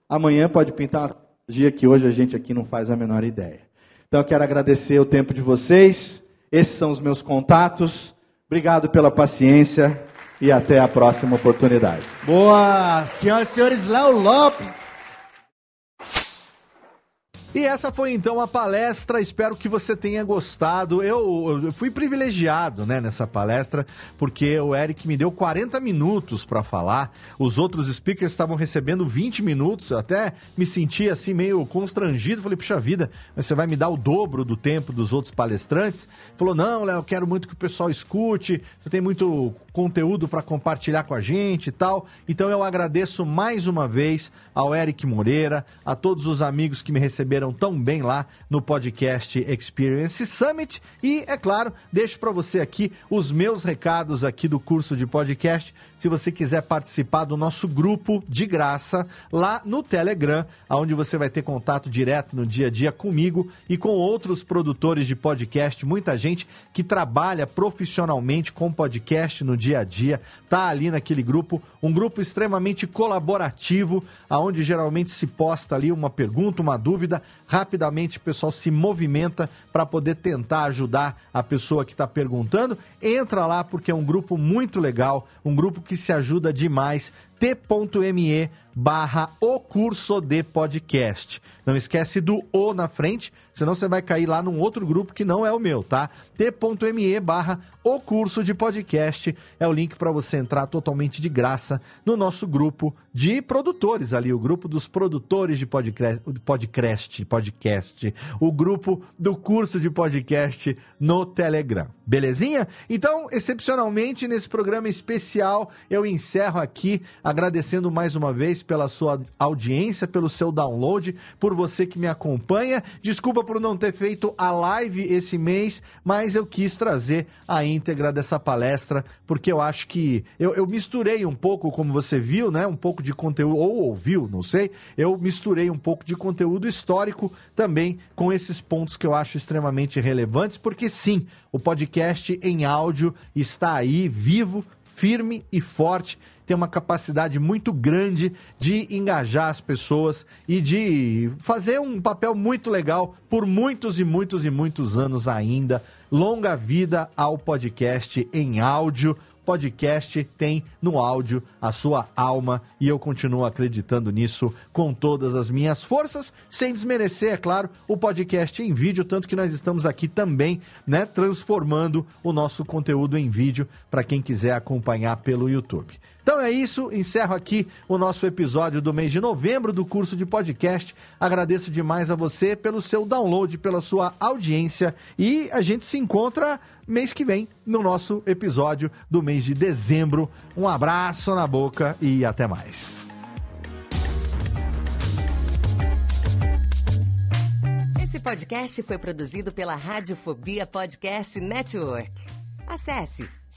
amanhã pode pintar um dia que hoje a gente aqui não faz a menor ideia. Então eu quero agradecer o tempo de vocês, esses são os meus contatos, obrigado pela paciência e até a próxima oportunidade. Boa! Senhoras e senhores, Léo Lopes! E essa foi então a palestra. Espero que você tenha gostado. Eu, eu fui privilegiado, né, nessa palestra, porque o Eric me deu 40 minutos para falar. Os outros speakers estavam recebendo 20 minutos. Eu até me senti assim meio constrangido. Falei, puxa vida, mas você vai me dar o dobro do tempo dos outros palestrantes? Falou, não, Léo, eu quero muito que o pessoal escute. Você tem muito conteúdo para compartilhar com a gente e tal. Então eu agradeço mais uma vez ao Eric Moreira, a todos os amigos que me receberam tão bem lá no podcast Experience Summit e, é claro, deixo para você aqui os meus recados aqui do curso de podcast. Se você quiser participar do nosso grupo de graça lá no Telegram, onde você vai ter contato direto no dia a dia comigo e com outros produtores de podcast, muita gente que trabalha profissionalmente com podcast no dia a dia, tá ali naquele grupo, um grupo extremamente colaborativo, aonde geralmente se posta ali uma pergunta, uma dúvida, rapidamente o pessoal se movimenta para poder tentar ajudar a pessoa que está perguntando. Entra lá porque é um grupo muito legal, um grupo que se ajuda demais t.me barra o curso de podcast. Não esquece do O na frente, senão você vai cair lá num outro grupo que não é o meu, tá? t.me barra o curso de podcast é o link para você entrar totalmente de graça no nosso grupo de produtores ali, o grupo dos produtores de podcast, podcast, podcast, o grupo do curso de podcast no Telegram. Belezinha? Então, excepcionalmente nesse programa especial, eu encerro aqui agradecendo mais uma vez pela sua audiência, pelo seu download, por você que me acompanha. Desculpa por não ter feito a live esse mês, mas eu quis trazer a íntegra dessa palestra, porque eu acho que eu, eu misturei um pouco, como você viu, né? Um pouco de conteúdo, ou ouviu, não sei. Eu misturei um pouco de conteúdo histórico também com esses pontos que eu acho extremamente relevantes, porque sim, o podcast em áudio está aí, vivo, firme e forte tem uma capacidade muito grande de engajar as pessoas e de fazer um papel muito legal por muitos e muitos e muitos anos ainda. Longa vida ao podcast em áudio podcast tem no áudio a sua alma e eu continuo acreditando nisso com todas as minhas forças, sem desmerecer, é claro, o podcast em vídeo, tanto que nós estamos aqui também, né, transformando o nosso conteúdo em vídeo para quem quiser acompanhar pelo YouTube. Então é isso, encerro aqui o nosso episódio do mês de novembro do curso de podcast. Agradeço demais a você pelo seu download, pela sua audiência e a gente se encontra mês que vem no nosso episódio do mês de dezembro. Um abraço na boca e até mais. Esse podcast foi produzido pela Radiofobia Podcast Network. Acesse